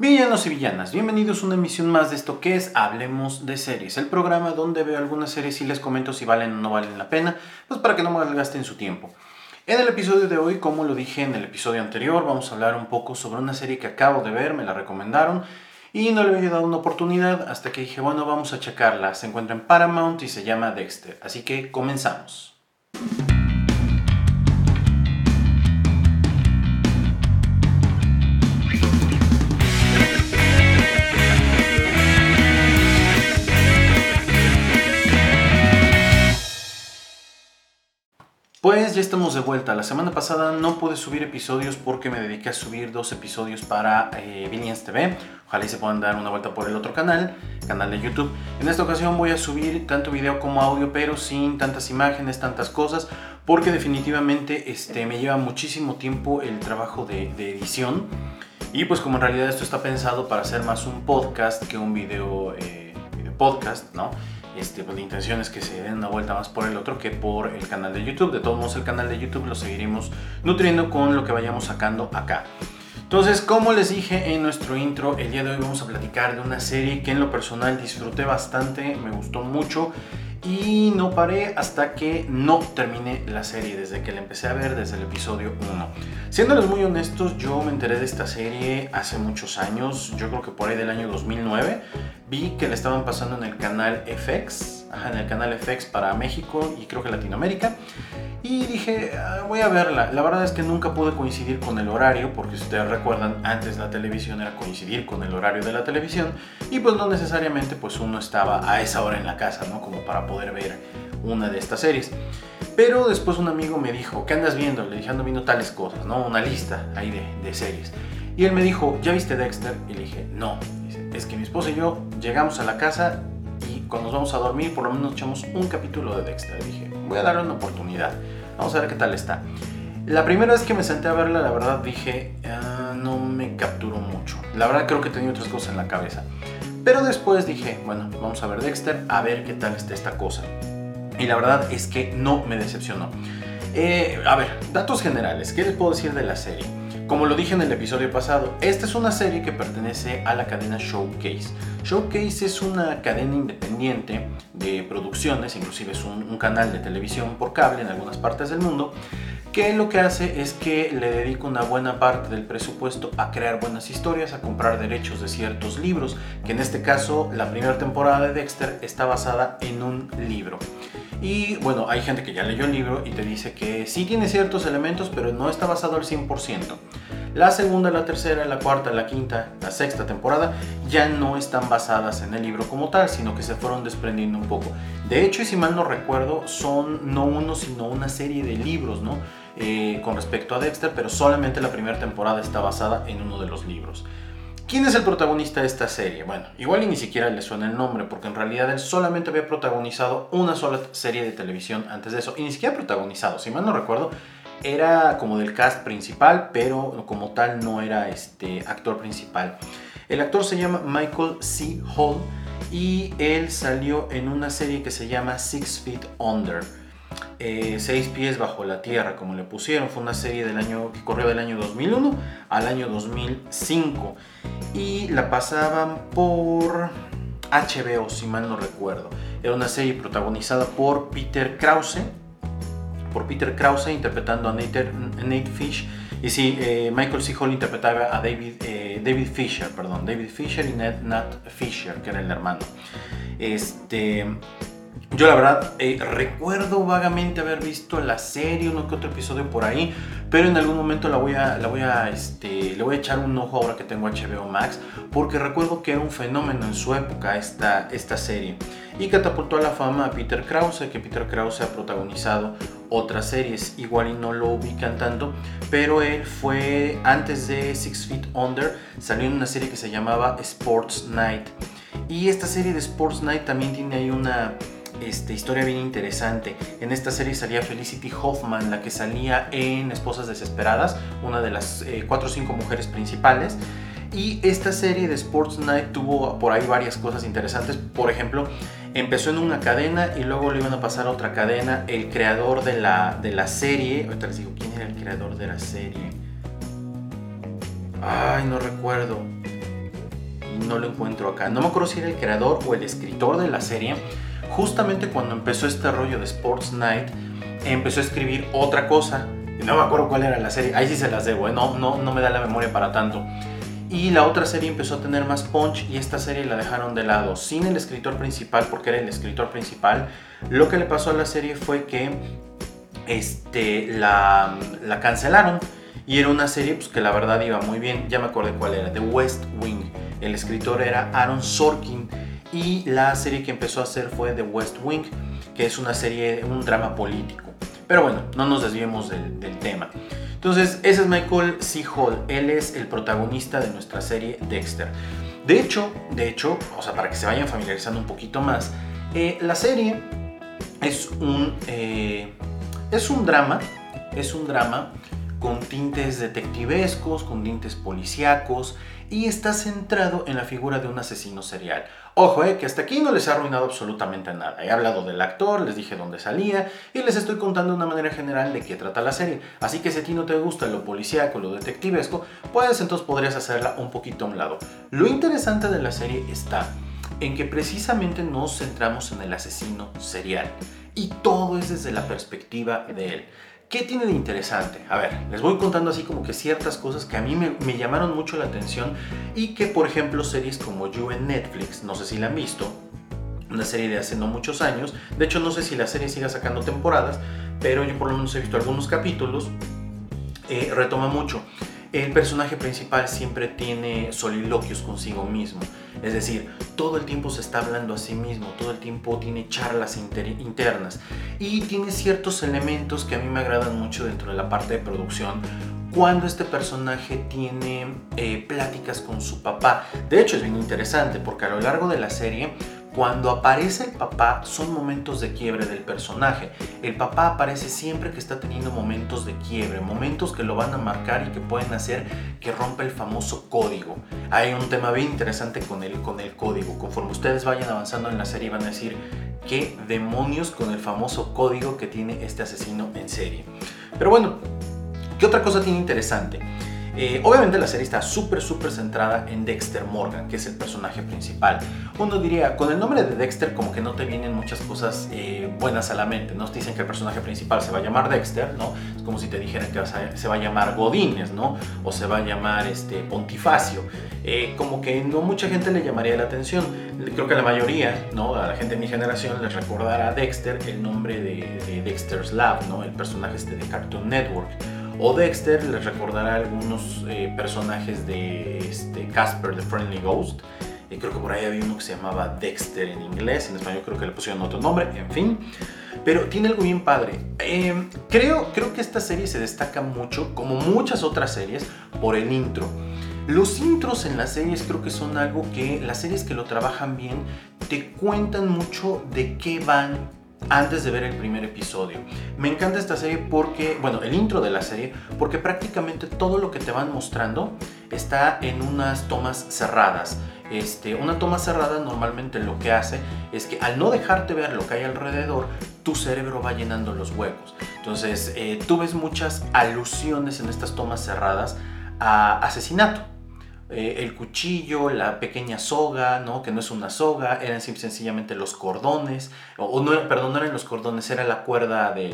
Villanos y villanas, bienvenidos a una emisión más de esto que es Hablemos de Series, el programa donde veo algunas series y les comento si valen o no valen la pena, pues para que no me gasten su tiempo. En el episodio de hoy, como lo dije en el episodio anterior, vamos a hablar un poco sobre una serie que acabo de ver, me la recomendaron y no le había dado una oportunidad hasta que dije, bueno, vamos a checarla. Se encuentra en Paramount y se llama Dexter, así que comenzamos. Pues ya estamos de vuelta. La semana pasada no pude subir episodios porque me dediqué a subir dos episodios para eh, TV. Ojalá y se puedan dar una vuelta por el otro canal, canal de YouTube. En esta ocasión voy a subir tanto video como audio, pero sin tantas imágenes, tantas cosas, porque definitivamente este, me lleva muchísimo tiempo el trabajo de, edición. Y pues como en realidad esto está pensado para hacer más un podcast que un video, eh, video podcast, ¿no? Este, pues la intención es que se den una vuelta más por el otro que por el canal de YouTube. De todos modos, el canal de YouTube lo seguiremos nutriendo con lo que vayamos sacando acá. Entonces, como les dije en nuestro intro, el día de hoy vamos a platicar de una serie que en lo personal disfruté bastante, me gustó mucho y no paré hasta que no terminé la serie, desde que la empecé a ver desde el episodio 1. Siéndoles muy honestos, yo me enteré de esta serie hace muchos años, yo creo que por ahí del año 2009, vi que la estaban pasando en el canal FX, en el canal FX para México y creo que Latinoamérica. Y dije, ah, voy a verla. La verdad es que nunca pude coincidir con el horario, porque si ustedes recuerdan, antes la televisión era coincidir con el horario de la televisión. Y pues no necesariamente pues uno estaba a esa hora en la casa, ¿no? Como para poder ver una de estas series. Pero después un amigo me dijo, ¿qué andas viendo? Le dije, ando viendo tales cosas, ¿no? Una lista ahí de, series. Y él me dijo, ¿ya viste Dexter? Y le dije, no. es que mi esposa y yo llegamos a la casa y cuando nos vamos a dormir por lo menos echamos un capítulo de Dexter. Y dije, voy a darle una oportunidad. Vamos a ver qué tal está. La primera vez que me senté a verla, la verdad dije, ah, no me capturó mucho. La verdad creo que tenía otras cosas en la cabeza. Pero después dije, bueno, vamos a ver Dexter, a ver qué tal está esta cosa. Y la verdad es que no me decepcionó. Eh, a ver, datos generales, ¿qué les puedo decir de la serie? Como lo dije en el episodio pasado, esta es una serie que pertenece a la cadena Showcase. Showcase es una cadena independiente de producciones, inclusive es un, canal de televisión por cable en algunas partes del mundo, que lo que hace es que le dedica una buena parte del presupuesto a crear buenas historias, a comprar derechos de ciertos libros, que en este caso la primera temporada de Dexter está basada en un libro. Y bueno, hay gente que ya leyó el libro y te dice que sí tiene ciertos elementos, pero no está basado al 100%. La segunda, la tercera, la cuarta, la quinta, la sexta temporada ya no están basadas en el libro como tal, sino que se fueron desprendiendo un poco. De hecho, y si mal no recuerdo, son no uno, sino una serie de libros, ¿no? Eh, con respecto a Dexter, pero solamente la primera temporada está basada en uno de los libros. ¿Quién es el protagonista de esta serie? Bueno, igual y ni siquiera le suena el nombre, porque en realidad él solamente había protagonizado una sola serie de televisión antes de eso, y ni siquiera protagonizado, si mal no recuerdo, era como del cast principal, pero como tal no era este actor principal. El actor se llama Michael C. Hall y él salió en una serie que se llama Six Feet Under. Eh, seis pies bajo la tierra, como le pusieron. Fue una serie del año que corrió del año 2001 al año 2005 y la pasaban por HBO, si mal no recuerdo. Era una serie protagonizada por Peter Krause, por Peter Krause interpretando a Nate, Nate Fish. Y sí, eh, Michael C. Hall interpretaba a David, eh, Fisher, perdón, David Fisher y Nat Fisher, que era el hermano. Este, yo la verdad eh, recuerdo vagamente haber visto la serie, uno que otro episodio por ahí, pero en algún momento la voy a, la voy a, este, le voy a echar un ojo ahora que tengo HBO Max, porque recuerdo que era un fenómeno en su época esta, esta serie. Y catapultó a la fama a Peter Krause, que Peter Krause ha protagonizado otras series, igual y no lo ubican tanto, pero él fue, antes de Six Feet Under, salió en una serie que se llamaba Sports Night. Y esta serie de Sports Night también tiene ahí una este, historia bien interesante. En esta serie salía Felicity Hoffman, la que salía en Esposas Desesperadas, una de las eh, cuatro o cinco mujeres principales. Y esta serie de Sports Night tuvo por ahí varias cosas interesantes. Por ejemplo, empezó en una cadena y luego le iban a pasar a otra cadena. El creador de la, de la serie, ahorita les digo quién era el creador de la serie. Ay, no recuerdo. no lo encuentro acá. No me acuerdo si era el creador o el escritor de la serie. Justamente cuando empezó este rollo de Sports Night, empezó a escribir otra cosa. No me acuerdo cuál era la serie. Ahí sí se las debo, ¿eh? no, no, no me da la memoria para tanto. Y la otra serie empezó a tener más punch y esta serie la dejaron de lado, sin el escritor principal, porque era el escritor principal. Lo que le pasó a la serie fue que este, la, la cancelaron y era una serie pues, que la verdad iba muy bien. Ya me acordé cuál era, The West Wing. El escritor era Aaron Sorkin y la serie que empezó a hacer fue The West Wing, que es una serie, un drama político. Pero bueno, no nos desviemos del, tema. Entonces, ese es Michael C. Hall. Él es el protagonista de nuestra serie Dexter. De hecho, de hecho, o sea, para que se vayan familiarizando un poquito más, eh, la serie es un, eh, es un drama, es un drama con tintes detectivescos, con tintes policíacos y está centrado en la figura de un asesino serial. Ojo, eh, que hasta aquí no les ha arruinado absolutamente nada. He hablado del actor, les dije dónde salía y les estoy contando de una manera general de qué trata la serie. Así que si a ti no te gusta lo policíaco, lo detectivesco, pues entonces podrías hacerla un poquito a un lado. Lo interesante de la serie está en que precisamente nos centramos en el asesino serial y todo es desde la perspectiva de él. ¿Qué tiene de interesante? A ver, les voy contando así como que ciertas cosas que a mí me, llamaron mucho la atención y que, por ejemplo, series como You en Netflix, no sé si la han visto, una serie de hace no muchos años, de hecho no sé si la serie siga sacando temporadas, pero yo por lo menos he visto algunos capítulos, eh, retoma mucho el personaje principal siempre tiene soliloquios consigo mismo. Es decir, todo el tiempo se está hablando a sí mismo, todo el tiempo tiene charlas internas y tiene ciertos elementos que a mí me agradan mucho dentro de la parte de producción cuando este personaje tiene eh, pláticas con su papá. De hecho es bien interesante porque a lo largo de la serie cuando aparece el papá son momentos de quiebre del personaje. El papá aparece siempre que está teniendo momentos de quiebre, momentos que lo van a marcar y que pueden hacer que rompa el famoso código. Hay un tema bien interesante con el, con el código. Conforme ustedes vayan avanzando en la serie van a decir qué demonios con el famoso código que tiene este asesino en serie. Pero bueno, ¿qué otra cosa tiene interesante? Eh, obviamente la serie está súper, súper centrada en Dexter Morgan, que es el personaje principal. Uno diría, con el nombre de Dexter como que no te vienen muchas cosas eh, buenas a la mente, ¿no? Te dicen que el personaje principal se va a llamar Dexter, ¿no? Es como si te dijeran que se va a llamar Godines, ¿no? O se va a llamar este, Pontifacio. Eh, como que no mucha gente le llamaría la atención. Creo que la mayoría, ¿no? A la gente de mi generación les recordará a Dexter el nombre de, de Dexter's Lab, ¿no? El personaje este de Cartoon Network. O Dexter les recordará algunos eh, personajes de este, Casper the Friendly Ghost. y creo que por ahí había uno que se llamaba Dexter en inglés, en español creo que le pusieron otro nombre, en fin. Pero tiene algo bien padre. Em, creo, creo que esta serie se destaca mucho, como muchas otras series, por el intro. Los intros en las series creo que son algo que las series que lo trabajan bien te cuentan mucho de qué van antes de ver el primer episodio. Me encanta esta serie porque, bueno, el intro de la serie, porque prácticamente todo lo que te van mostrando está en unas tomas cerradas. Este, una toma cerrada normalmente lo que hace es que al no dejarte ver lo que hay alrededor, tu cerebro va llenando los huecos. Entonces, eh, tú ves muchas alusiones en estas tomas cerradas a asesinato. Eh, el cuchillo, la pequeña soga, ¿no? que no es una soga, eran sencillamente los cordones, o, no, perdón, no eran los cordones, era la cuerda de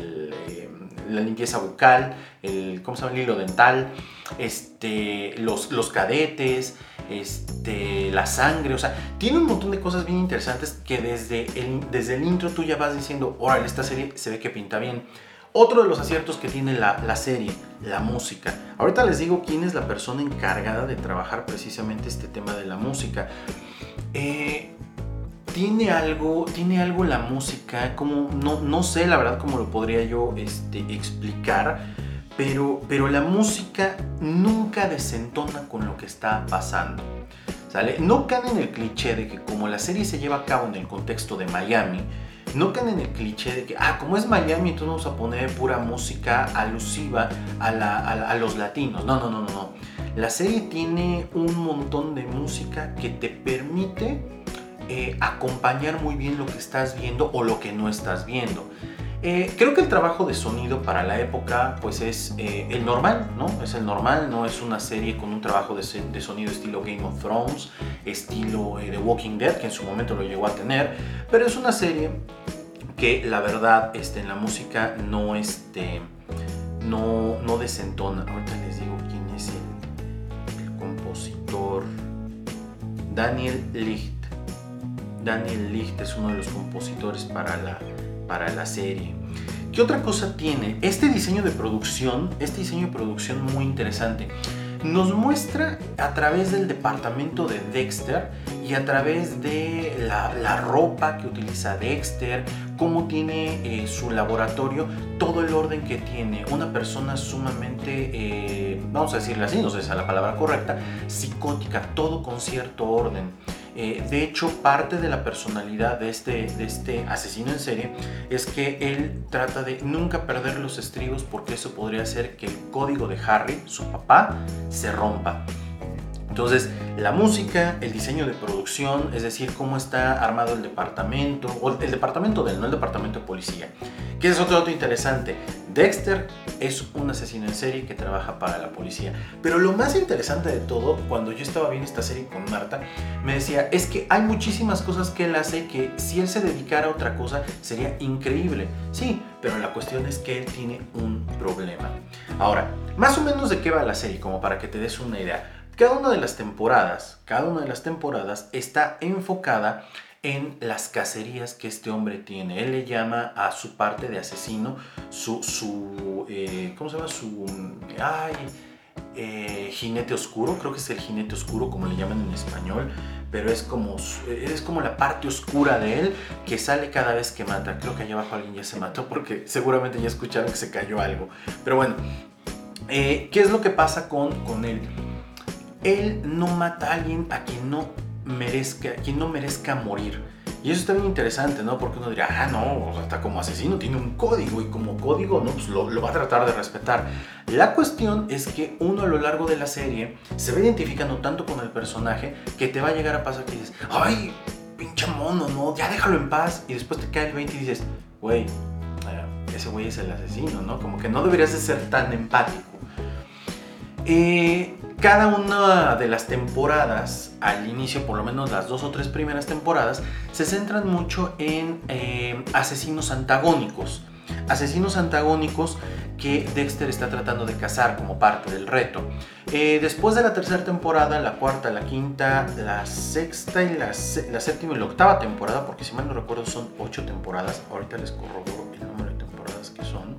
eh, la limpieza bucal, el, ¿cómo se llama? el hilo dental, este, los, los cadetes, este, la sangre, o sea, tiene un montón de cosas bien interesantes que desde el, desde el intro tú ya vas diciendo, órale, esta serie se ve que pinta bien. Otro de los aciertos que tiene la, serie, la música. Ahorita les digo quién es la persona encargada de trabajar precisamente este tema de la música. Eh, tiene algo, tiene algo la música, como no, no sé la verdad cómo lo podría yo este, explicar, pero, pero la música nunca desentona con lo que está pasando. ¿sale? No cae en el cliché de que como la serie se lleva a cabo en el contexto de Miami, no caen en el cliché de que, ah, como es Miami, entonces vamos a poner pura música alusiva a, los latinos. No, no, no, no, no. La serie tiene un montón de música que te permite eh, acompañar muy bien lo que estás viendo o lo que no estás viendo. Eh, creo que el trabajo de sonido para la época pues es eh, el normal, ¿no? Es el normal, no es una serie con un trabajo de, sonido estilo Game of Thrones, estilo The Walking Dead, que en su momento lo llegó a tener, pero es una serie que la verdad este, en la música no, este, no, no desentona. Ahorita les digo quién es el, compositor. Daniel Licht. Daniel Licht es uno de los compositores para la, para la serie. ¿Qué otra cosa tiene? Este diseño de producción, este diseño de producción muy interesante nos muestra a través del departamento de Dexter y a través de la, ropa que utiliza Dexter, cómo tiene eh, su laboratorio, todo el orden que tiene. Una persona sumamente, eh, vamos a decirle así, no sé si es la palabra correcta, psicótica, todo con cierto orden. Eh, de hecho, parte de la personalidad de este, de este asesino en serie es que él trata de nunca perder los estribos porque eso podría hacer que el código de Harry, su papá, se rompa. Entonces, la música, el diseño de producción, es decir, cómo está armado el departamento, o el departamento de él, no el departamento de policía. Que es otro dato interesante. Dexter es un asesino en serie que trabaja para la policía. Pero lo más interesante de todo, cuando yo estaba viendo esta serie con Marta, me decía, es que hay muchísimas cosas que él hace que si él se dedicara a otra cosa sería increíble. Sí, pero la cuestión es que él tiene un problema. Ahora, más o menos de qué va la serie, como para que te des una idea. Cada una de las temporadas, cada una de las temporadas está enfocada en las cacerías que este hombre tiene. Él le llama a su parte de asesino su, su eh, ¿cómo se llama? Su, ay, eh, jinete oscuro, creo que es el jinete oscuro como le llaman en español, pero es como, es como la parte oscura de él que sale cada vez que mata. Creo que allá abajo alguien ya se mató porque seguramente ya escucharon que se cayó algo. Pero bueno, eh, ¿qué es lo que pasa con, con él? Él no mata a alguien a quien no merezca, quien no merezca morir. Y eso está bien interesante, ¿no? Porque uno dirá, ah, no, hasta como asesino tiene un código y como código, no, pues lo, va a tratar de respetar. La cuestión es que uno a lo largo de la serie se va identificando tanto con el personaje que te va a llegar a pasar que dices, ay, pinche mono, no, ya déjalo en paz. Y después te cae el 20 y dices, güey, eh, ese güey es el asesino, ¿no? Como que no deberías de ser tan empático. Eh, cada una de las temporadas, al inicio, por lo menos las dos o tres primeras temporadas, se centran mucho en eh, asesinos antagónicos. Asesinos antagónicos que Dexter está tratando de cazar como parte del reto. Eh, después de la tercera temporada, la cuarta, la quinta, la sexta y la, la, séptima y la octava temporada, porque si mal no recuerdo son ocho temporadas, ahorita les corroboro el número de temporadas que son.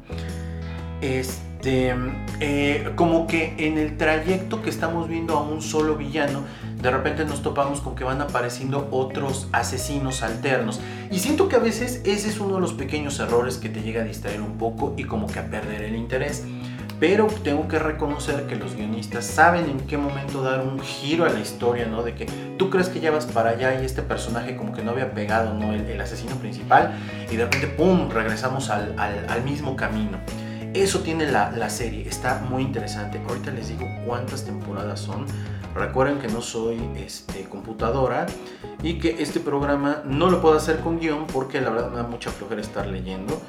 Este, este, eh, como que en el trayecto que estamos viendo a un solo villano, de repente nos topamos con que van apareciendo otros asesinos alternos. Y siento que a veces ese es uno de los pequeños errores que te llega a distraer un poco y como que a perder el interés. Pero tengo que reconocer que los guionistas saben en qué momento dar un giro a la historia, ¿no? De que tú crees que ya vas para allá y este personaje como que no había pegado, ¿no? El, asesino principal y de repente, ¡pum!, regresamos al, al mismo camino. Eso tiene la, serie, está muy interesante. Ahorita les digo cuántas temporadas son. Recuerden que no soy este, computadora y que este programa no lo puedo hacer con guion porque la verdad me da mucha flojera estar leyendo.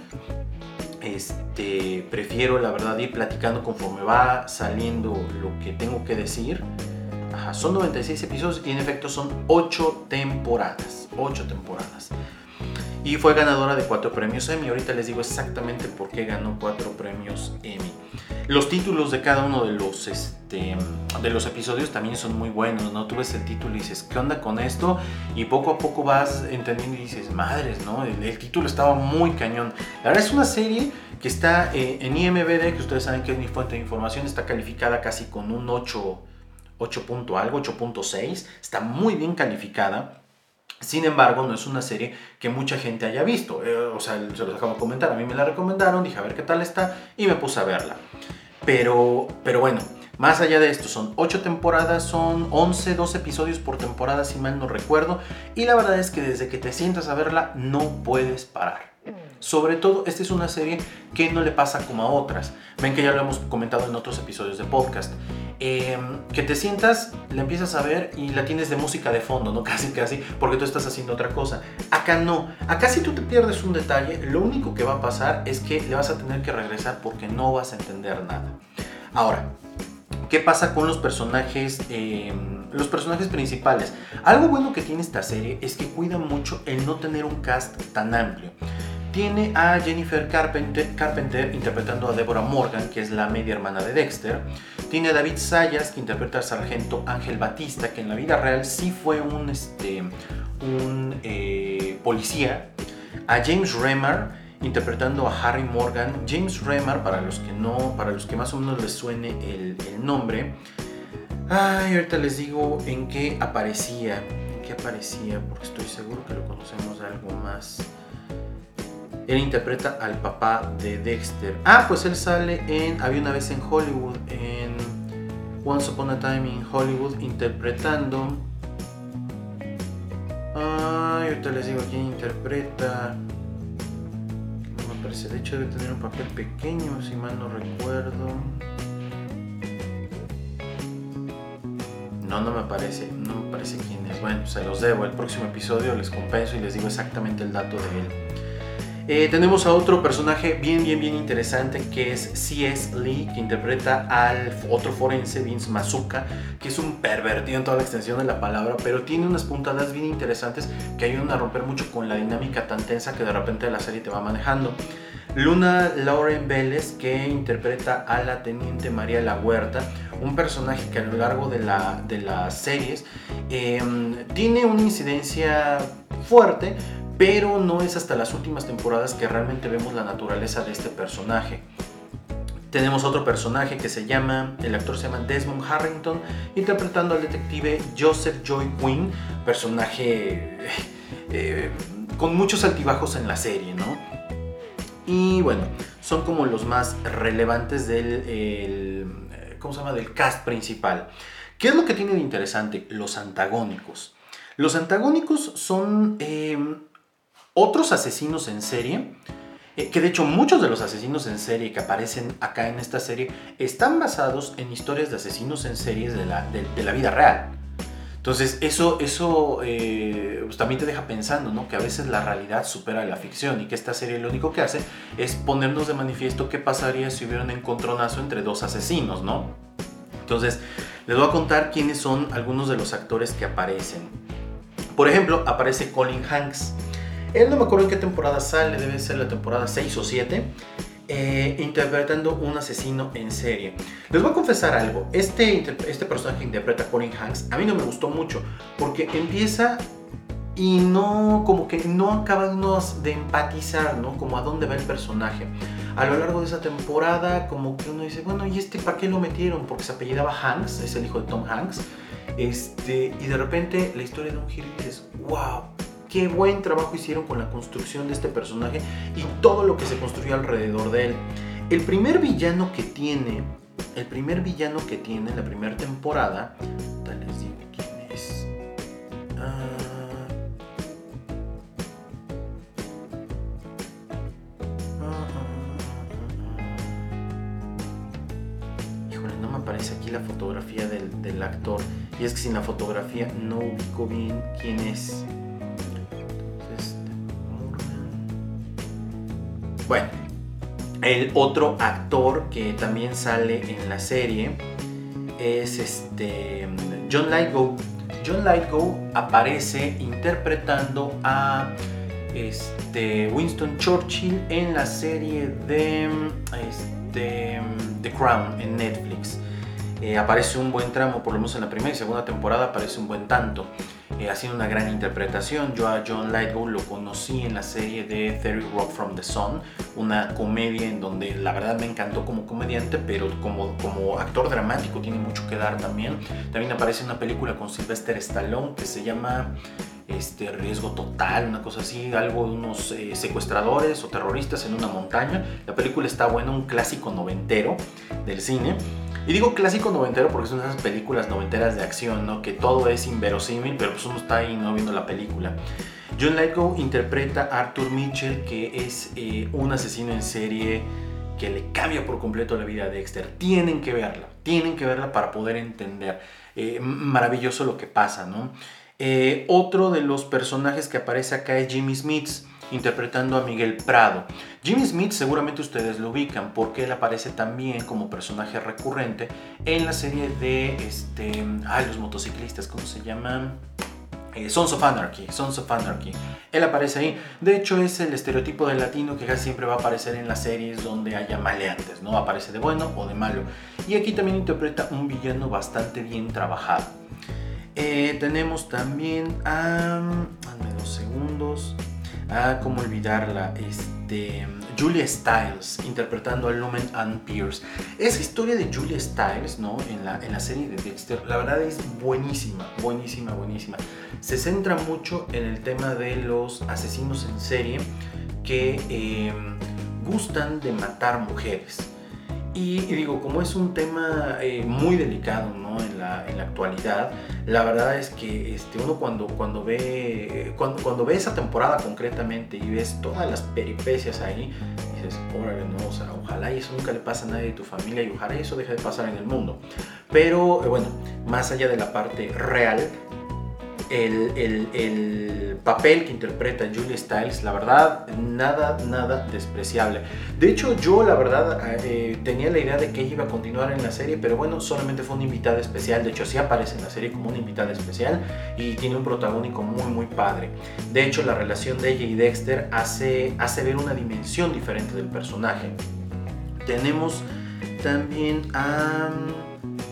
Este, prefiero la verdad ir platicando conforme va saliendo lo que tengo que decir. son 96 episodios y en efecto son 8 temporadas. 8 temporadas y fue ganadora de cuatro premios Emmy. Ahorita les digo exactamente por qué ganó cuatro premios Emmy. Los títulos de cada uno de los, este, de los episodios también son muy buenos, ¿no? Tú ves el título y dices, ¿qué onda con esto? Y poco a poco vas entendiendo y dices, madres, ¿no? El, título estaba muy cañón. La verdad es una serie que está eh, en IMBD, que ustedes saben que es mi fuente de información, está calificada casi con un 8, 8 punto algo, 8.6. Está muy bien calificada. Sin embargo, no es una serie que mucha gente haya visto. Eh, o sea, se los acabo de comentar. A mí me la recomendaron, dije a ver qué tal está y me puse a verla. Pero, pero bueno, más allá de esto, son 8 temporadas, son 11, 12 episodios por temporada, si mal no recuerdo. Y la verdad es que desde que te sientas a verla, no puedes parar. Sobre todo, esta es una serie que no le pasa como a otras. Ven que ya lo hemos comentado en otros episodios de podcast. Em, que te sientas, la empiezas a ver y la tienes de música de fondo, ¿no? Casi, casi, porque tú estás haciendo otra cosa. Acá no. Acá si tú te pierdes un detalle, lo único que va a pasar es que le vas a tener que regresar porque no vas a entender nada. Ahora, ¿qué pasa con los personajes? Em, los personajes principales. Algo bueno que tiene esta serie es que cuida mucho el no tener un cast tan amplio. Tiene a Jennifer Carpenter, Carpenter, interpretando a Deborah Morgan, que es la media hermana de Dexter. Tiene David Sayas, que interpreta al sargento Ángel Batista, que en la vida real sí fue un, este, eh, policía. A James Remar, interpretando a Harry Morgan. James Remar, para los que no, para los que más o menos les suene el, el nombre. Ay, ahorita les digo en qué aparecía. En qué aparecía, porque estoy seguro que lo conocemos algo más. Él interpreta al papá de Dexter. Ah, pues él sale en Había una vez en Hollywood, en Once Upon a Time in Hollywood, interpretando. Ay, ahorita les digo quién interpreta. No me parece, de hecho debe tener un papel pequeño, si mal no recuerdo. No, no me parece, no me parece quién es. Bueno, se los debo. El próximo episodio les compenso y les digo exactamente el dato de él. Eh, tenemos a otro personaje bien, bien, bien interesante que es C.S. Lee, que interpreta al otro forense, Vince Mazuka, que es un pervertido en toda la extensión de la palabra, pero tiene unas puntadas bien interesantes que ayudan a romper mucho con la dinámica tan tensa que de repente la serie te va manejando. Luna Lauren Vélez, que interpreta a la teniente María La Huerta, un personaje que a lo largo de, la, de las series em, tiene una incidencia fuerte, pero no es hasta las últimas temporadas que realmente vemos la naturaleza de este personaje. Tenemos otro personaje que se llama, el actor se llama Desmond Harrington, interpretando al detective Joseph Joy Quinn, personaje eh, con muchos altibajos en la serie, ¿no? Y bueno, son como los más relevantes del, ¿cómo se llama? del cast principal. ¿Qué es lo que tiene de interesante? Los antagónicos. Los antagónicos son eh, otros asesinos en serie, eh, que de hecho muchos de los asesinos en serie que aparecen acá en esta serie están basados en historias de asesinos en series de la, vida real. Entonces eso, eso eh, pues también te deja pensando, ¿no? Que a veces la realidad supera la ficción y que esta serie lo único que hace es ponernos de manifiesto qué pasaría si hubiera un encontronazo entre dos asesinos, ¿no? Entonces les voy a contar quiénes son algunos de los actores que aparecen. Por ejemplo, aparece Colin Hanks. Él no me acuerdo en qué temporada sale, debe ser la temporada 6 o 7. Eh, interpretando un asesino en serie. Les voy a confesar algo, este, este personaje que interpreta Colin Hanks a mí no me gustó mucho porque empieza y no, como que no acabamos de empatizar, ¿no? Como a dónde va el personaje. A lo largo de esa temporada, como que uno dice, bueno, ¿y este para qué lo metieron? Porque se apellidaba Hanks, es el hijo de Tom Hanks. Este, y de repente la historia de un giro y wow, qué buen trabajo hicieron con la construcción de este personaje y todo lo que se construyó alrededor de él. El primer villano que tiene, el primer villano que tiene en la primera temporada, tal les digo quién es. Ah, Híjole, no me aparece aquí la fotografía del actor. Y es que sin la fotografía no ubico bien quién es. Bueno, el otro actor que también sale en la serie es este John Lithgow. John Lithgow aparece interpretando a este, Winston Churchill en la serie de este, The Crown en Netflix. Eh, aparece un buen tramo, por lo menos en la primera y segunda temporada aparece un buen tanto. Eh, haciendo una gran interpretación. Yo a John Lithgow lo conocí en la serie de Theory Rock from the Sun, una comedia en donde la verdad me encantó como comediante, pero como, como actor dramático tiene mucho que dar también. También aparece una película con Sylvester Stallone que se llama este, Riesgo Total, una cosa así, algo de unos eh, secuestradores o terroristas en una montaña. La película está buena, un clásico noventero del cine. Y digo clásico noventero porque son esas películas noventeras de acción, ¿no? Que todo es inverosímil, pero pues uno está ahí no viendo la película. John Lithgow interpreta a Arthur Mitchell, que es eh, un asesino en serie que le cambia por completo la vida a Dexter. Tienen que verla, tienen que verla para poder entender. Eh, maravilloso lo que pasa, ¿no? Eh, otro de los personajes que aparece acá es Jimmy Smith interpretando a Miguel Prado. Jimmy Smith seguramente ustedes lo ubican porque él aparece también como personaje recurrente en la serie de este, ay, los motociclistas, ¿cómo se llaman? Eh, Sons of Anarchy. Él aparece ahí. De hecho, es el estereotipo del latino que casi siempre va a aparecer en las series donde haya maleantes, ¿no? Aparece de bueno o de malo. Y aquí también interpreta un villano bastante bien trabajado. Eh, tenemos también a. Dame dos segundos. Ah, cómo olvidarla. Este, Julia Stiles interpretando a Lumen Ann Pierce. Esa historia de Julia Stiles, ¿no? En la, en la serie de Dexter, la verdad es buenísima, buenísima, buenísima. Se centra mucho en el tema de los asesinos en serie que em, gustan de matar mujeres. Y, digo, como es un tema eh, muy delicado ¿no? en, la, en, la, actualidad, la verdad es que este, uno cuando, cuando, ve, cuando, cuando ve esa temporada concretamente y ves todas las peripecias ahí, dices, órale, no, o sea, ojalá y eso nunca le pase a nadie de tu familia y ojalá eso deje de pasar en el mundo. Pero eh, bueno, más allá de la parte real, el, papel que interpreta Julia Stiles, la verdad, nada, nada despreciable. De hecho, yo la verdad eh, tenía la idea de que ella iba a continuar en la serie, pero bueno, solamente fue una invitada especial. De hecho, sí aparece en la serie como una invitada especial y tiene un protagónico muy, muy padre. De hecho, la relación de ella y Dexter hace, hace ver una dimensión diferente del personaje. Tenemos también a...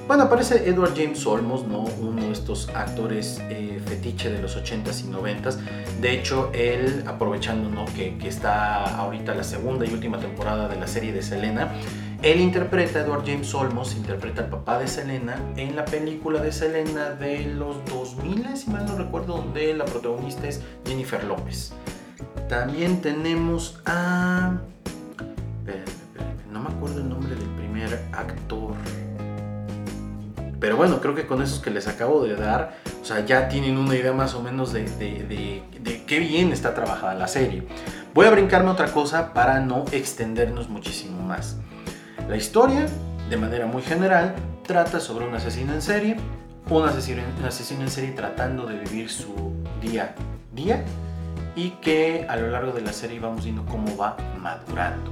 Bueno, aparece Edward James Olmos, ¿no? uno de estos actores eh, fetiche de los 80s y 90s. De hecho, él, aprovechando ¿no? que, está ahorita la segunda y última temporada de la serie de Selena, él interpreta, Edward James Olmos, interpreta al papá de Selena en la película de Selena de los 2000, si mal no recuerdo, donde la protagonista es Jennifer López. También tenemos a... No me acuerdo el nombre del primer actor. Pero bueno, creo que con esos que les acabo de dar, o sea, ya tienen una idea más o menos de, de, qué bien está trabajada la serie. Voy a brincarme otra cosa para no extendernos muchísimo más. La historia, de manera muy general, trata sobre un asesino en serie, un asesino, un asesino en serie tratando de vivir su día a día y que a lo largo de la serie vamos viendo cómo va madurando.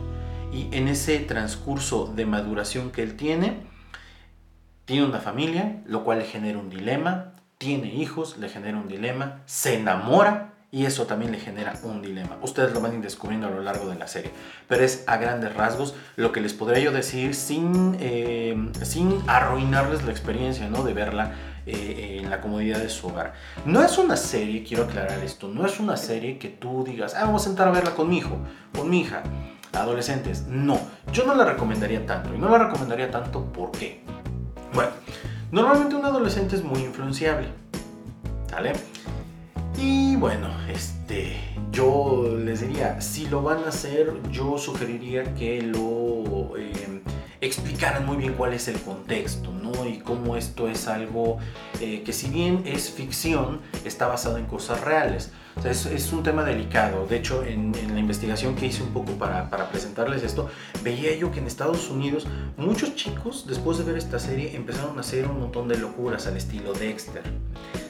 Y en ese transcurso de maduración que él tiene, tiene una familia, lo cual le genera un dilema, tiene hijos, le genera un dilema, se enamora y eso también le genera un dilema. Ustedes lo van a ir descubriendo a lo largo de la serie, pero es a grandes rasgos lo que les podría yo decir sin, eh, sin arruinarles la experiencia ¿no? de verla eh, en la comodidad de su hogar. No es una serie, quiero aclarar esto, no es una serie que tú digas, ah, vamos a sentar a verla con mi hijo, con mi hija, adolescentes. No, yo no la recomendaría tanto. Y no la recomendaría tanto ¿por qué? Bueno, normalmente un adolescente es muy influenciable, ¿vale? Y bueno, este, yo les diría, si lo van a hacer, yo sugeriría que lo eh, explicaran muy bien cuál es el contexto, ¿no? Y cómo esto es algo eh, que si bien es ficción, está basado en cosas reales. O sea, es, un tema delicado. De hecho, en, la investigación que hice un poco para, para, presentarles esto, veía yo que en Estados Unidos muchos chicos, después de ver esta serie, empezaron a hacer un montón de locuras al estilo Dexter.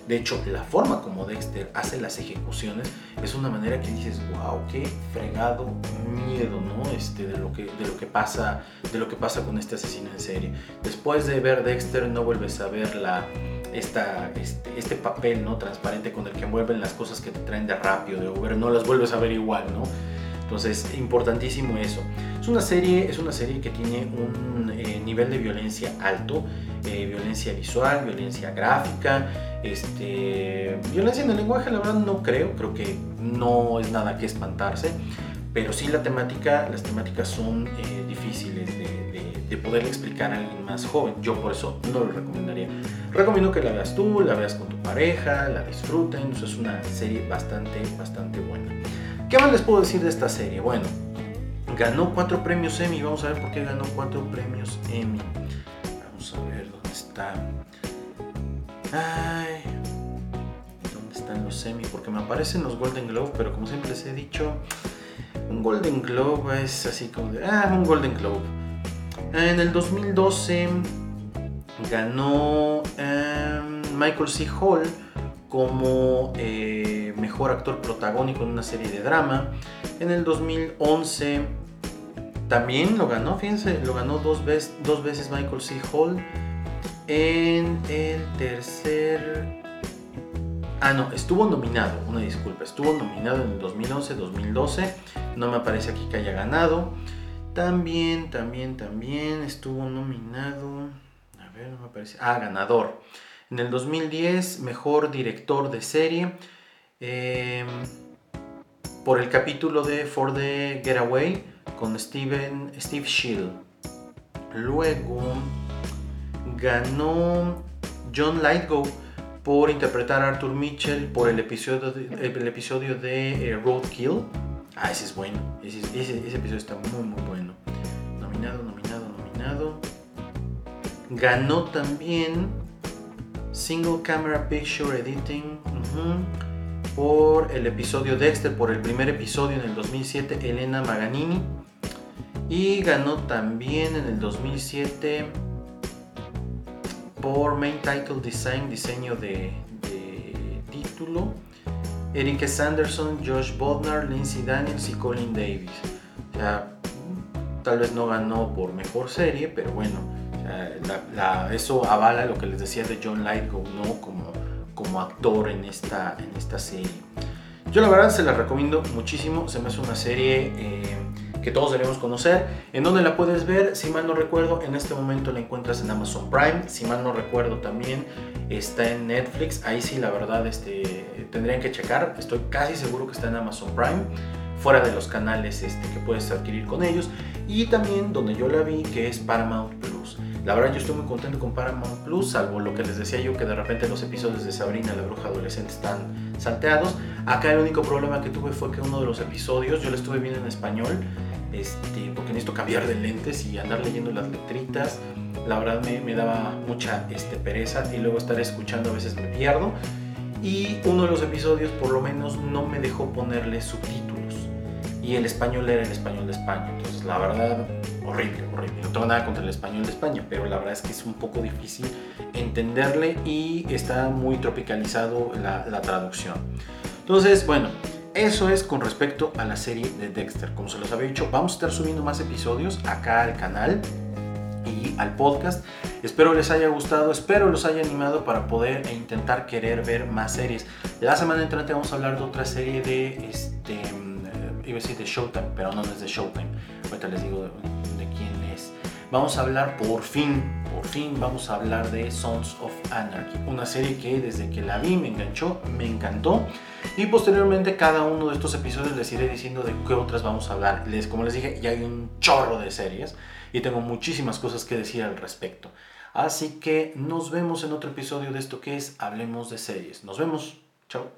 De hecho, la forma como Dexter hace las ejecuciones es una manera que dices, wow, qué fregado miedo, ¿no? Este, de, lo que, de, lo que pasa, de lo que pasa con este asesino en serie. Después de ver Dexter, no vuelves a ver la, esta, este, este, papel ¿no? transparente con el que envuelven las cosas que te traen de rápido, de Uber, no las vuelves a ver igual, ¿no? Entonces, importantísimo eso. Es una serie, es una serie que tiene un eh, nivel de violencia alto, eh, violencia visual, violencia gráfica, este, violencia en el lenguaje, la verdad no creo, creo que no es nada que espantarse, pero sí la temática, las temáticas son eh, difíciles de, de poder explicar a alguien más joven. Yo por eso no lo recomendaría. Recomiendo que la veas tú, la veas con tu pareja, la disfruten. es una serie bastante, bastante buena. ¿Qué más les puedo decir de esta serie? Bueno, ganó cuatro premios Emmy. Vamos a ver por qué ganó cuatro premios Emmy. Vamos a ver dónde está. ¿Dónde están los Emmy? Porque me aparecen los Golden Globe, pero como siempre les he dicho, un Golden Globe es así como de, ah, un Golden Globe. En el 2012 ganó em, Michael C. Hall como eh, mejor actor protagónico en una serie de drama. En el 2011 también lo ganó, fíjense, lo ganó dos veces, dos veces Michael C. Hall. En el tercer... Ah, no, estuvo nominado, una disculpa, estuvo nominado en el 2011, 2012, no me aparece aquí que haya ganado. También, también, también estuvo nominado, a ver, no me aparece, ah, ganador. En el 2010, mejor director de serie, em, por el capítulo de For the Getaway con Steven, Steve Shield. Luego ganó John Lightgo por interpretar a Arthur Mitchell por el episodio de, episodio de eh, Roadkill. Ah, ese es bueno. Ese, episodio está muy, muy bueno. Nominado, nominado, nominado. Ganó también Single Camera Picture Editing por el episodio Dexter, por el primer episodio en el 2007, Elena Maganini. Y ganó también en el 2007 por Main Title Design, diseño de, título, Eric Sanderson, Josh Bodnar, Lindsay Daniels y Colin Davis. O sea, tal vez no ganó por mejor serie, pero bueno, eso avala lo que les decía de John Lithgow, ¿no? Como, como actor en esta, en esta serie. Yo la verdad se la recomiendo muchísimo, se me hace una serie... Eh, que todos debemos conocer. ¿En dónde la puedes ver? Si mal no recuerdo, en este momento la encuentras en Amazon Prime. Si mal no recuerdo también está en Netflix. Ahí sí, la verdad, este, tendrían que checar. Estoy casi seguro que está en Amazon Prime. Fuera de los canales este, que puedes adquirir con ellos. Y también donde yo la vi, que es Paramount Plus. La verdad yo estoy muy contento con Paramount Plus, salvo lo que les decía yo que de repente los episodios de Sabrina la bruja adolescente están salteados. Acá el único problema que tuve fue que uno de los episodios yo lo estuve viendo en español este, porque necesito cambiar de lentes y andar leyendo las letritas. La verdad me, daba mucha este, pereza y luego estar escuchando a veces me pierdo. Y uno de los episodios por lo menos no me dejó ponerle subtítulos. Y el español era el español de España. Entonces la verdad, horrible, horrible. No tengo nada contra el español de España, pero la verdad es que es un poco difícil entenderle y está muy tropicalizado la, la traducción. Entonces, bueno, eso es con respecto a la serie de Dexter. Como se los había dicho, vamos a estar subiendo más episodios acá al canal y al podcast. Espero les haya gustado, espero los haya animado para poder e intentar querer ver más series. La semana entrante vamos a hablar de otra serie de este eh, iba a decir de Showtime, pero no, es de Showtime. Ahorita les digo de quién es. Vamos a hablar por fin fin vamos a hablar de Sons of Anarchy, una serie que desde que la vi me enganchó, me encantó y posteriormente cada uno de estos episodios les iré diciendo de qué otras vamos a hablar. Les, como les dije, ya hay un chorro de series y tengo muchísimas cosas que decir al respecto. Así que nos vemos en otro episodio de esto que es Hablemos de series. Nos vemos. Chao.